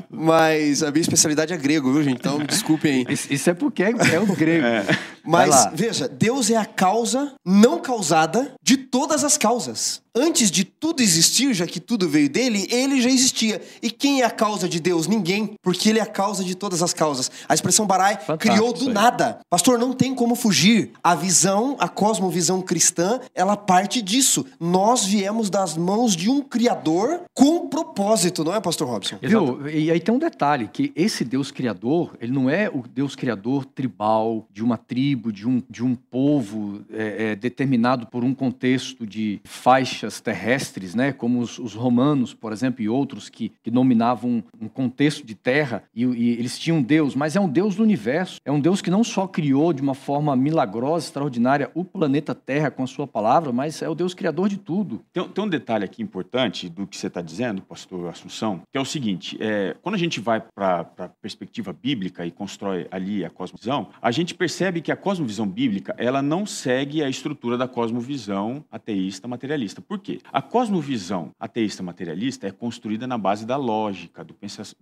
Mas a minha especialidade é grego, viu, gente? Então, desculpem. Isso é porque é o grego. É. Mas, veja, Deus é a causa não causada de todas as causas. Antes de tudo existir, já que tudo veio dele, ele já existia. E quem é a causa de Deus? Ninguém, porque ele é a causa de todas as causas. A expressão Barai criou do nada. Pastor, não tem como fugir. A visão, a cosmovisão cristã, ela parte disso. Nós viemos das mãos de um criador com propósito, não é, pastor Robson? Viu? E aí tem um detalhe, que esse Deus criador, ele não é o Deus criador tribal, de uma tribo, de um, de um povo é, é, determinado por um contexto de faixa faixas terrestres, né, como os, os romanos, por exemplo, e outros que, que dominavam um contexto de terra e, e, eles tinham Deus, mas é um Deus do universo. É um Deus que não só criou de uma forma milagrosa, extraordinária, o planeta Terra com a sua palavra, mas é o Deus criador de tudo. Tem, tem um detalhe aqui importante do que você está dizendo, pastor Assunção, que é o seguinte: é, quando a gente vai para a perspectiva bíblica e constrói ali a cosmovisão, a gente percebe que a cosmovisão bíblica ela não segue a estrutura da cosmovisão ateísta materialista. Por quê? A cosmovisão ateísta materialista é construída na base da lógica, do,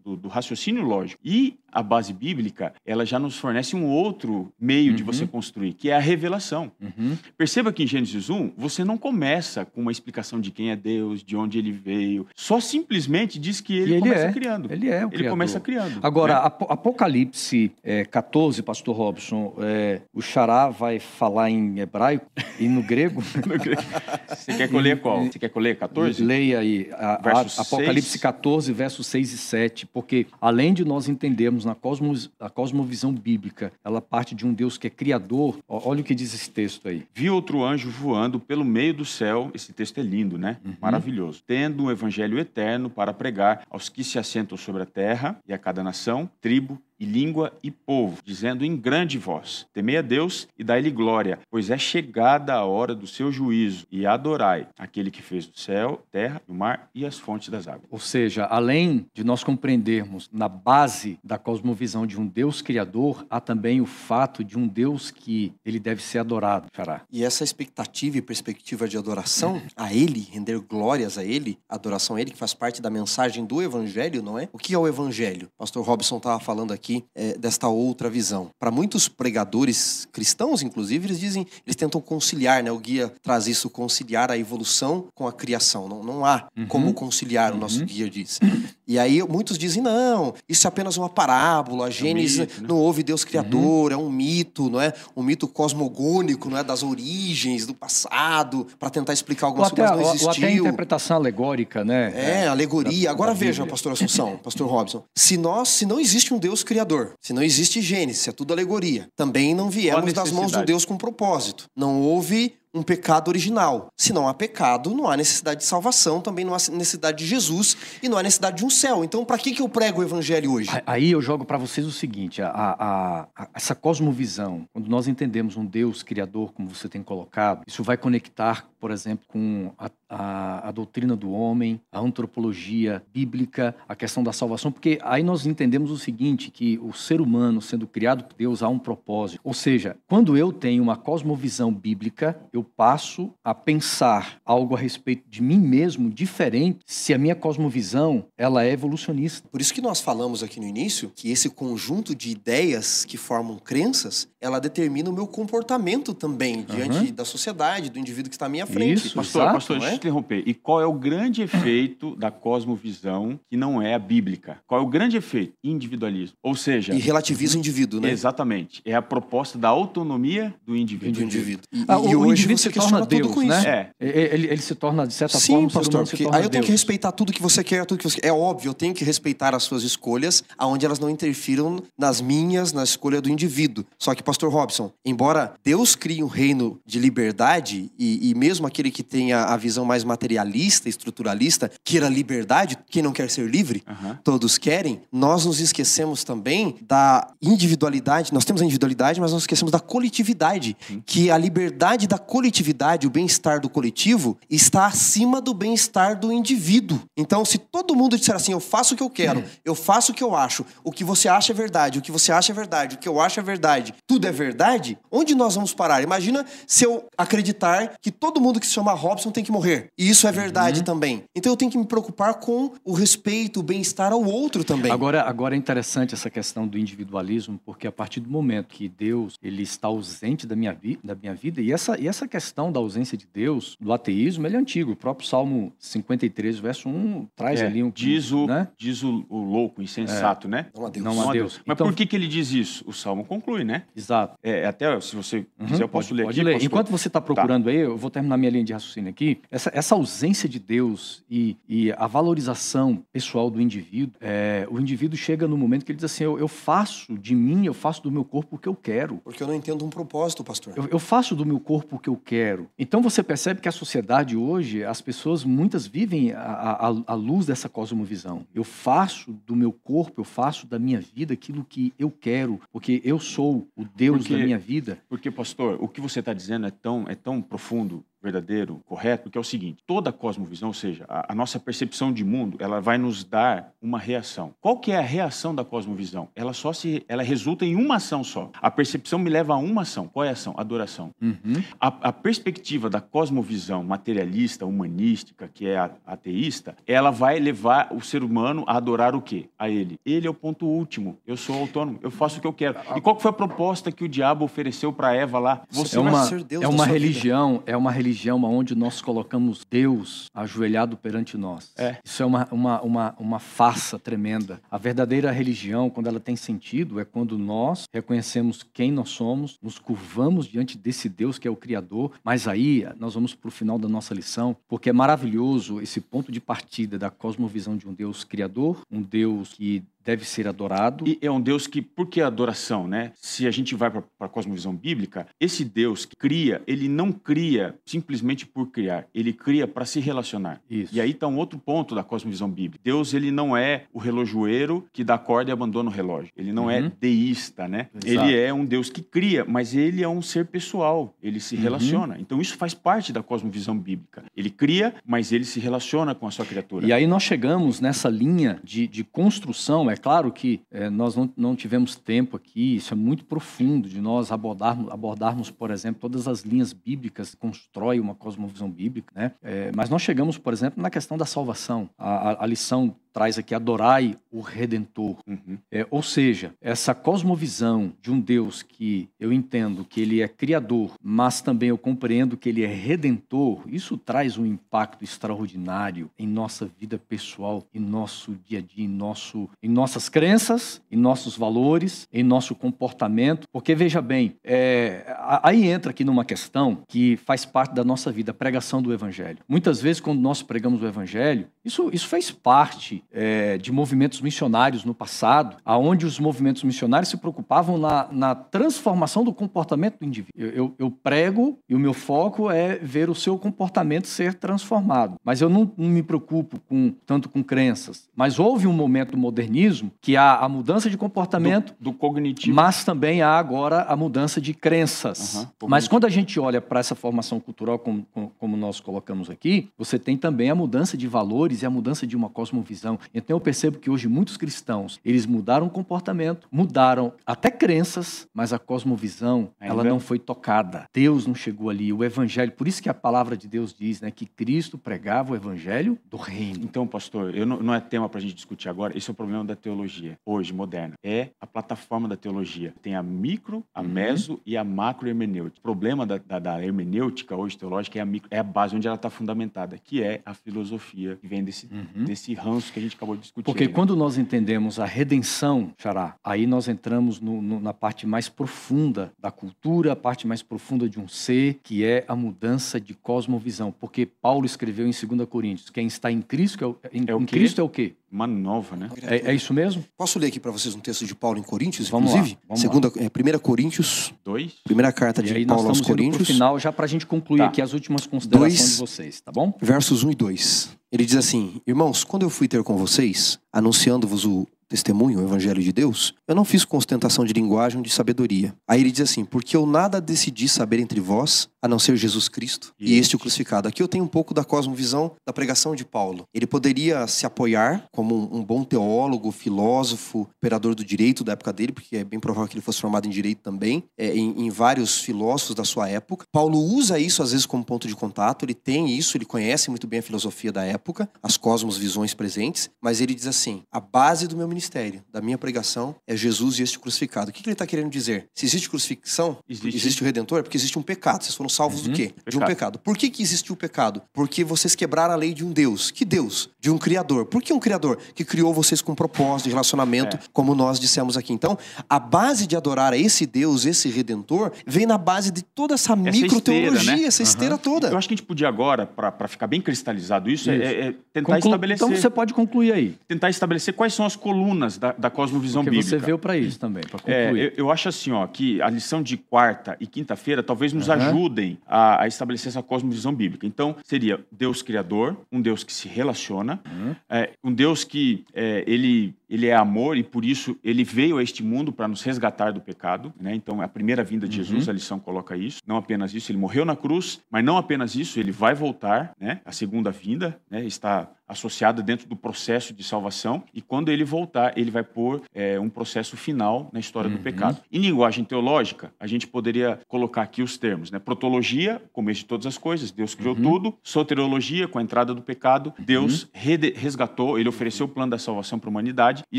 do, do raciocínio lógico. E a base bíblica, ela já nos fornece um outro meio uhum. de você construir, que é a revelação. Uhum. Perceba que em Gênesis 1, você não começa com uma explicação de quem é Deus, de onde ele veio. Só simplesmente diz que ele, ele começa é. criando. Ele é o Ele criador. começa criando. Agora, né? Apocalipse é, 14, pastor Robson, é, o Xará vai falar em hebraico e no grego. no grego. Você quer leia qual? Você quer leia 14? Leia aí. A, a, Apocalipse 6. 14, versos 6 e 7. Porque além de nós entendermos na cosmos, a cosmovisão bíblica, ela parte de um Deus que é criador. Olha o que diz esse texto aí. Vi outro anjo voando pelo meio do céu. Esse texto é lindo, né? Uhum. Maravilhoso. Tendo um evangelho eterno para pregar aos que se assentam sobre a terra e a cada nação, tribo, e língua e povo, dizendo em grande voz: Temei a Deus e dai-lhe glória, pois é chegada a hora do seu juízo, e adorai aquele que fez o céu, terra, o mar e as fontes das águas. Ou seja, além de nós compreendermos na base da cosmovisão de um Deus criador, há também o fato de um Deus que ele deve ser adorado, Xará. E essa expectativa e perspectiva de adoração a ele, render glórias a ele, adoração a ele, que faz parte da mensagem do evangelho, não é? O que é o evangelho? Pastor Robson estava falando aqui aqui é, desta outra visão. Para muitos pregadores cristãos, inclusive, eles dizem, eles tentam conciliar, né? O guia traz isso, conciliar a evolução com a criação. Não, não há uhum. como conciliar, o nosso uhum. guia diz. E aí muitos dizem, não, isso é apenas uma parábola, a Gênesis é um mito, né? não houve Deus criador, uhum. é um mito, não é? Um mito cosmogônico, não é? Das origens, do passado, para tentar explicar algumas coisas, mas não existiu. Ou até a interpretação alegórica, né? É, alegoria. Agora veja, pastor Assunção, pastor Robson, se nós, se não existe um Deus criador. Se não existe Gênesis, é tudo alegoria. Também não viemos das mãos de Deus com propósito. Não houve um pecado original. Se não há pecado, não há necessidade de salvação, também não há necessidade de Jesus e não há necessidade de um céu. Então, para que, que eu prego o evangelho hoje? Aí eu jogo para vocês o seguinte: a, a, a, essa cosmovisão, quando nós entendemos um Deus criador, como você tem colocado, isso vai conectar, por exemplo, com a, a, a doutrina do homem, a antropologia bíblica, a questão da salvação, porque aí nós entendemos o seguinte: que o ser humano, sendo criado por Deus, há um propósito. Ou seja, quando eu tenho uma cosmovisão bíblica, eu passo a pensar algo a respeito de mim mesmo diferente se a minha cosmovisão ela é evolucionista. Por isso que nós falamos aqui no início que esse conjunto de ideias que formam crenças, ela determina o meu comportamento também diante uhum. da sociedade, do indivíduo que está à minha frente. Isso, pastor, exato, pastor, é? Interromper. E qual é o grande efeito da cosmovisão que não é a bíblica? Qual é o grande efeito? Individualismo. Ou seja... E relativiza o indivíduo, né? Exatamente. É a proposta da autonomia do indivíduo. Do indivíduo. E, ah, e o hoje indivíduo você se torna Deus, né? É. Ele, ele, se torna, de certa Sim, forma, pastor, porque aí eu tenho que respeitar tudo que você quer, tudo que você quer. É óbvio, eu tenho que respeitar as suas escolhas, aonde elas não interfiram nas minhas, na escolha do indivíduo. Só que, pastor Robson, embora Deus crie um reino de liberdade, e, e mesmo aquele que tenha a visão mais materialista, estruturalista, queira liberdade, quem não quer ser livre, uhum. todos querem, nós nos esquecemos também da individualidade, nós temos a individualidade, mas nós esquecemos da coletividade, uhum. que a liberdade da coletividade, o bem-estar do coletivo, está acima do bem-estar do indivíduo. Então, se todo mundo disser assim, eu faço o que eu quero, uhum. eu faço o que eu acho, o que você acha é verdade, o que você acha é verdade, o que eu acho é verdade, tudo é verdade, onde nós vamos parar? Imagina se eu acreditar que todo mundo que se chama Robson tem que morrer. E isso é verdade uhum. também. Então eu tenho que me preocupar com o respeito, o bem-estar ao outro também. Agora, agora é interessante essa questão do individualismo, porque a partir do momento que Deus ele está ausente da minha, vi da minha vida, e essa, e essa questão da ausência de Deus, do ateísmo, ele é antigo. O próprio Salmo 53, verso 1, traz é, ali um. Diz o, né? diz o, o louco, o insensato, é. né? Não a Deus. Não a Deus. Mas então, por que, que ele diz isso? O Salmo conclui, né? Exato. É, até se você uhum, quiser, eu posso pode, ler pode aqui. Ler. Enquanto você está procurando tá. aí, eu vou terminar minha linha de raciocínio aqui. Essa, essa ausência de Deus e, e a valorização pessoal do indivíduo, é, o indivíduo chega no momento que ele diz assim: eu, eu, faço de mim, eu faço do meu corpo o que eu quero. Porque eu não entendo um propósito, pastor. Eu, eu faço do meu corpo o que eu quero. Então você percebe que a sociedade hoje, as pessoas muitas vivem à luz dessa cosmovisão. Eu faço do meu corpo, eu faço da minha vida aquilo que eu quero, porque eu sou o Deus porque, da minha vida. Porque, pastor, o que você está dizendo é tão, é tão profundo verdadeiro, correto, porque é o seguinte: toda cosmovisão, ou seja, a, a, nossa percepção de mundo, ela vai nos dar uma reação. Qual que é a reação da cosmovisão? Ela só se, ela resulta em uma ação só. A percepção me leva a uma ação. Qual é a ação? Adoração. Uhum. A, a, perspectiva da cosmovisão materialista, humanística, que é ateísta, ela vai levar o ser humano a adorar o quê? A ele. Ele é o ponto último. Eu sou autônomo. Eu faço o que eu quero. E qual foi a proposta que o diabo ofereceu para Eva lá? Você é uma, ser Deus é uma religião, vida. é uma religião religião onde nós colocamos Deus ajoelhado perante nós. É. Isso é uma, uma, uma, uma farsa tremenda. A verdadeira religião, quando ela tem sentido, é quando nós reconhecemos quem nós somos, nos curvamos diante desse Deus que é o Criador, mas aí nós vamos para o final da nossa lição, porque é maravilhoso esse ponto de partida da cosmovisão de um Deus Criador, um Deus que deve ser adorado. E é um Deus que, por que adoração, né? Se a gente vai para a cosmovisão bíblica, esse Deus que cria, ele não cria simplesmente por criar, ele cria para se relacionar. Isso. E aí está um outro ponto da cosmovisão bíblica. Deus, ele não é o relojoeiro que dá corda e abandona o relógio. Ele não é uhum. é deísta, né? Exato. Ele é um Deus que cria, mas ele é um ser pessoal, ele se uhum. relaciona. Então isso faz parte da cosmovisão bíblica. Ele cria, mas ele se relaciona com a sua criatura. E aí nós chegamos nessa linha de, de construção, é claro que é, nós não, não tivemos tempo aqui, isso é muito profundo de nós abordarmos, abordarmos, por exemplo, todas as linhas bíblicas que constroem uma cosmovisão bíblica, né? É, mas nós chegamos, por exemplo, na questão da salvação. A, a, a lição traz aqui adorai o Redentor. Uhum. É, ou seja, essa cosmovisão de um Deus que eu entendo que ele é criador, mas também eu compreendo que ele é redentor, isso traz um impacto extraordinário em nossa vida pessoal, em nosso dia a dia, em, nosso, em nossas crenças, em nossos valores, em nosso comportamento. Porque veja bem, é, aí entra aqui numa questão que faz parte da nossa vida, a pregação do Evangelho. Muitas vezes, quando nós pregamos o Evangelho, isso, isso faz parte parte é, de movimentos missionários no passado, aonde os movimentos missionários se preocupavam na, na transformação do comportamento do indivíduo. Eu, eu, eu, prego e o meu foco é ver o seu comportamento ser transformado. Mas eu não, não me preocupo com tanto com crenças. Mas houve um momento do modernismo que há a mudança de comportamento, do, do cognitivo, mas também há agora a mudança de crenças. Uhum, mas quando a gente olha para essa formação cultural, como, como nós colocamos aqui, você tem também a mudança de valores e a mudança de uma cosmovisão. Então eu percebo que hoje muitos cristãos, eles mudaram o comportamento, mudaram até crenças, mas a cosmovisão, Ainda? ela não foi tocada. Deus não chegou ali, o evangelho, por isso que a palavra de Deus diz, né, que Cristo pregava o evangelho do reino. Então, pastor, eu não, não é tema para a gente discutir agora, esse é o problema da teologia, hoje, moderna. É a plataforma da teologia. Tem a micro, a uhum. meso e a macro hermenêutica. O problema da, da, da hermenêutica hoje teológica é a, micro, é a base onde ela está fundamentada, que é a filosofia que vem desse, uhum. desse ranço que a gente acabou de discutir. Porque né? quando nós entendemos a redenção, Xará, aí nós entramos no, no, na parte mais profunda da cultura, a parte mais profunda de um ser, que é a mudança de cosmovisão. Porque Paulo escreveu em 2 Coríntios, quem está em Cristo, é, em, é em Cristo é o quê? Uma nova, né? É, é isso mesmo? Posso ler aqui para vocês um texto de Paulo em Coríntios, vamos inclusive? Lá, vamos Segunda, lá. É, 1 Coríntios 2. Primeira carta de Paulo aos Coríntios. final, já para a gente concluir tá. aqui as últimas considerações dois, de vocês, tá bom? Versos 1 e 2. Ele diz assim: Irmãos, quando eu fui ter com vocês, anunciando-vos o testemunho, o evangelho de Deus, eu não fiz com ostentação de linguagem ou de sabedoria. Aí ele diz assim: Porque eu nada decidi saber entre vós, a não ser Jesus Cristo e este o crucificado. Aqui eu tenho um pouco da cosmovisão da pregação de Paulo. Ele poderia se apoiar como um, bom teólogo, filósofo, operador do direito da época dele, porque é bem provável que ele fosse formado em direito também, é, em, em vários filósofos da sua época. Paulo usa isso às vezes como ponto de contato, ele tem isso, ele conhece muito bem a filosofia da época, as cosmos-visões presentes, mas ele diz assim: a base do meu ministério ministério, da minha pregação, é Jesus e este crucificado. O que, que ele está querendo dizer? Se existe crucifixão, existe. existe. o Redentor, é porque existe um pecado. Vocês foram salvos uhum. do quê? Pecado. De um pecado. Por que, que existiu o pecado? Porque vocês quebraram a lei de um Deus. Que Deus? De um Criador. Por que um Criador? Que criou vocês com um propósito de relacionamento, é. como nós dissemos aqui. Então, a base de adorar a esse Deus, esse Redentor, vem na base de toda essa, essa microteologia, esteira, né? essa esteira uhum. toda. Eu acho que a gente podia agora, para ficar bem cristalizado isso, é, isso. É, é, tentar Conclu... estabelecer... Então você pode concluir aí. Tentar estabelecer quais são as colunas da, da cosmovisão Porque bíblica. você veio para isso também, para é, concluir. É, eu, eu, acho assim, ó, que a lição de quarta e quinta-feira talvez nos uhum. ajudem a, a, estabelecer essa cosmovisão bíblica. Então, seria Deus criador, um Deus que se relaciona, uhum. é, um Deus que é, ele ele é amor e por isso ele veio a este mundo para nos resgatar do pecado. Né? Então, a primeira vinda de Jesus, uhum. a lição coloca isso. Não apenas isso, ele morreu na cruz, mas não apenas isso, ele vai voltar. Né? A segunda vinda né? está associada dentro do processo de salvação e quando ele voltar, ele vai pôr é, um processo final na história uhum. do pecado. Em linguagem teológica, a gente poderia colocar aqui os termos, né? Protologia, começo de todas as coisas, Deus criou uhum. tudo. Soteriologia, com a entrada do pecado, Deus uhum. resgatou, ele ofereceu o plano da salvação para a humanidade e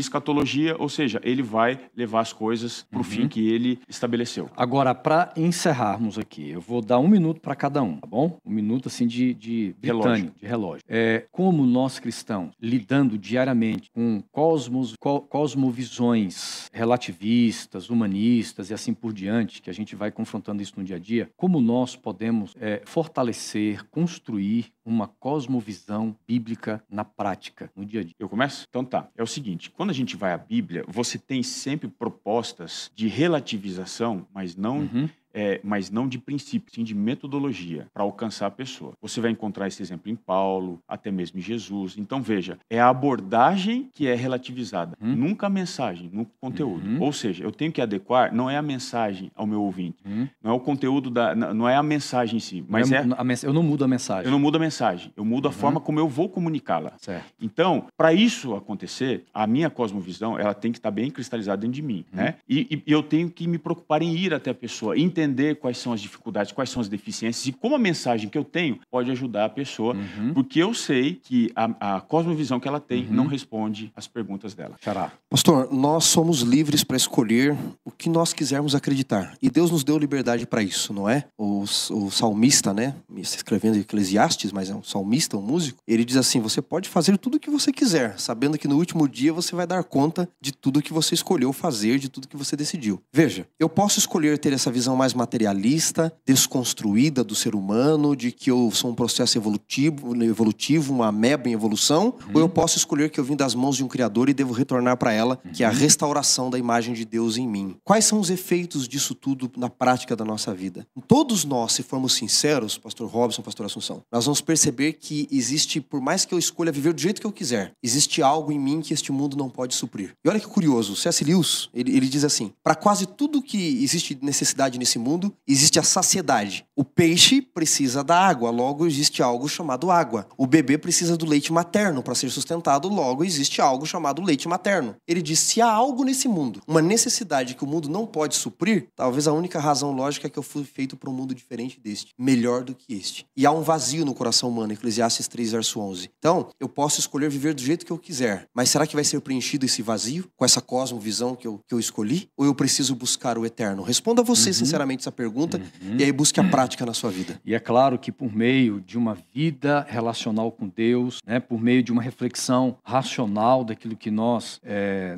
escatologia, ou seja, ele vai levar as coisas para o uhum. fim que ele estabeleceu. Agora, para encerrarmos aqui, eu vou dar um minuto para cada um, tá bom? Um minuto assim de, de relógio. de relógio. É, como nós cristãos, lidando diariamente com cosmos, co cosmovisões relativistas, humanistas e assim por diante, que a gente vai confrontando isso no dia a dia, como nós podemos é, fortalecer, construir uma cosmovisão bíblica na prática, no dia a dia? Eu começo? Então tá. É o seguinte, quando a gente vai à Bíblia, você tem sempre propostas de relativização, mas não uhum é, mas não de princípio, sim de metodologia para alcançar a pessoa. Você vai encontrar esse exemplo em Paulo, até mesmo em Jesus. Então, veja, é a abordagem que é relativizada, hum. nunca a mensagem, nunca o conteúdo. Uhum. Ou seja, eu tenho que adequar, não é a mensagem ao meu ouvinte, uhum. não é o conteúdo, da, não é a mensagem em si, mas é... é... eu não mudo a mensagem. Eu não mudo a mensagem, eu mudo a uhum. forma como eu vou comunicá-la. Então, para isso acontecer, a minha cosmovisão, ela tem que estar bem cristalizada dentro de mim, uhum. né? E, e, eu tenho que me preocupar em ir até a pessoa, entender entender quais são as dificuldades, quais são as deficiências e como a mensagem que eu tenho pode ajudar a pessoa, uhum. porque eu sei que a, a cosmovisão que ela tem uhum. não responde às perguntas dela. Xará. Pastor, nós somos livres para escolher o que nós quisermos acreditar. E Deus nos deu liberdade para isso, não é? O, o salmista, né? Escrevendo Eclesiastes, mas é um salmista, um músico. Ele diz assim: você pode fazer tudo o que você quiser, sabendo que no último dia você vai dar conta de tudo que você escolheu fazer, de tudo que você decidiu. Veja, eu posso escolher ter essa visão mais mais materialista, desconstruída do ser humano, de que eu sou um processo evolutivo, evolutivo uma ameba em evolução, uhum. ou eu posso escolher que eu vim das mãos de um Criador e devo retornar para ela, uhum. que é a uhum. restauração da imagem de Deus em mim. Quais são os efeitos disso tudo na prática da nossa vida? Todos nós, se formos sinceros, Pastor Robson, Pastor Assunção, nós vamos perceber que existe, por mais que eu escolha viver do jeito que eu quiser, existe algo em mim que este mundo não pode suprir. E olha que curioso, C.S. Lewis, ele, ele diz assim: para quase tudo que existe necessidade nesse mundo, existe a saciedade. O peixe precisa da água, logo existe algo chamado água. O bebê precisa do leite materno para ser sustentado, logo existe algo chamado leite materno. Ele diz: se há algo nesse mundo, uma necessidade que o mundo não pode suprir, talvez a única razão lógica é que eu fui feito para um mundo diferente deste, melhor do que este. E há um vazio no coração humano, Eclesiastes 3, verso 11. Então, eu posso escolher viver do jeito que eu quiser, mas será que vai ser preenchido esse vazio com essa cosmovisão que eu, que eu escolhi? Ou eu preciso buscar o eterno? Responda você, uhum. sinceramente, essa pergunta uhum. e aí busque a prática na sua vida. E é claro que por meio de uma vida relacional com Deus, né, por meio de uma reflexão racional daquilo que nós é,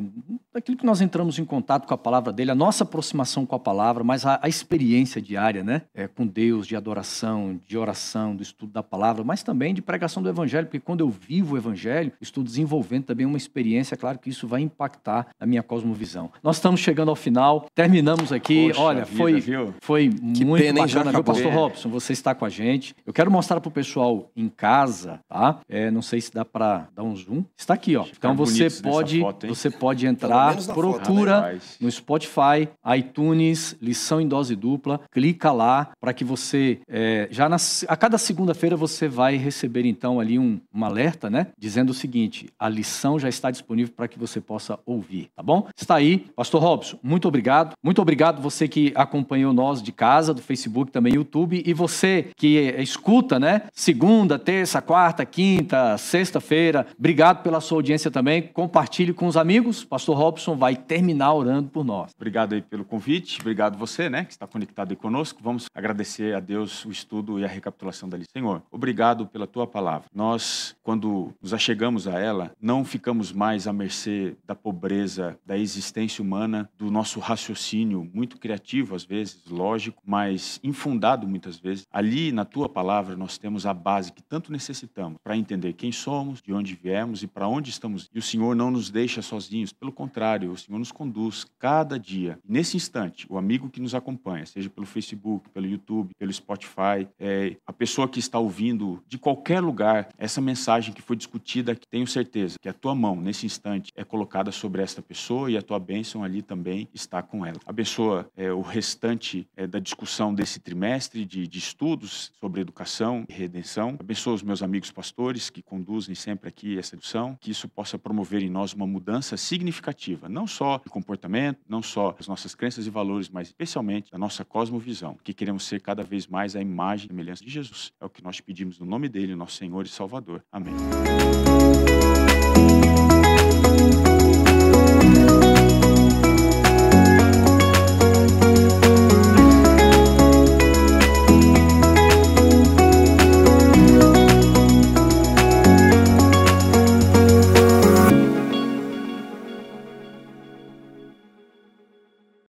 daquilo que nós entramos em contato com a palavra dele, a nossa aproximação com a palavra, mas a, a experiência diária, né, é, com Deus, de adoração, de oração, do estudo da palavra, mas também de pregação do evangelho, porque quando eu vivo o evangelho, estou desenvolvendo também uma experiência, claro que isso vai impactar a minha cosmovisão. Nós estamos chegando ao final, terminamos aqui. Poxa Olha, vida, foi viu? foi que muito pena, bacana, viu, Pastor Robson? Você está com a gente. Eu quero mostrar para o pessoal em casa, tá? É, não sei se dá para dar um zoom. Está aqui, ó. Então você pode, foto, você pode entrar procura foto, né? no Spotify, iTunes, lição em dose dupla, clica lá para que você é, já na, a cada segunda-feira você vai receber então ali um, um alerta, né, dizendo o seguinte: a lição já está disponível para que você possa ouvir, tá bom? Está aí, Pastor Robson. Muito obrigado, muito obrigado você que acompanhou nós de casa, do Facebook, também YouTube e você que escuta, né, segunda, terça, quarta, quinta, sexta-feira. Obrigado pela sua audiência também. Compartilhe com os amigos. Pastor Robson vai terminar orando por nós. Obrigado aí pelo convite, obrigado você, né, que está conectado aí conosco. Vamos agradecer a Deus o estudo e a recapitulação da. Senhor, obrigado pela tua palavra. Nós, quando nos achegamos a ela, não ficamos mais à mercê da pobreza, da existência humana, do nosso raciocínio muito criativo às vezes, lógico, mas infundado muitas vezes. Ali na tua palavra nós temos a base que tanto necessitamos para entender quem somos, de onde viemos e para onde estamos. E o Senhor não nos deixa sozinhos, pelo contrário, o Senhor nos conduz cada dia. Nesse instante, o amigo que nos acompanha, seja pelo Facebook, pelo YouTube, pelo Spotify, é, a pessoa que está ouvindo de qualquer lugar essa mensagem que foi discutida, que tenho certeza que a tua mão, nesse instante, é colocada sobre esta pessoa e a tua bênção ali também está com ela. Abençoa é, o restante é, da discussão desse trimestre de, de estudos sobre educação e redenção. Abençoa os meus amigos pastores que conduzem sempre aqui essa discussão, que isso possa promover em nós uma mudança significativa não só de comportamento, não só das nossas crenças e valores, mas especialmente da nossa cosmovisão, que queremos ser cada vez mais a imagem e semelhança de Jesus. É o que nós pedimos no nome dele, nosso Senhor e Salvador. Amém.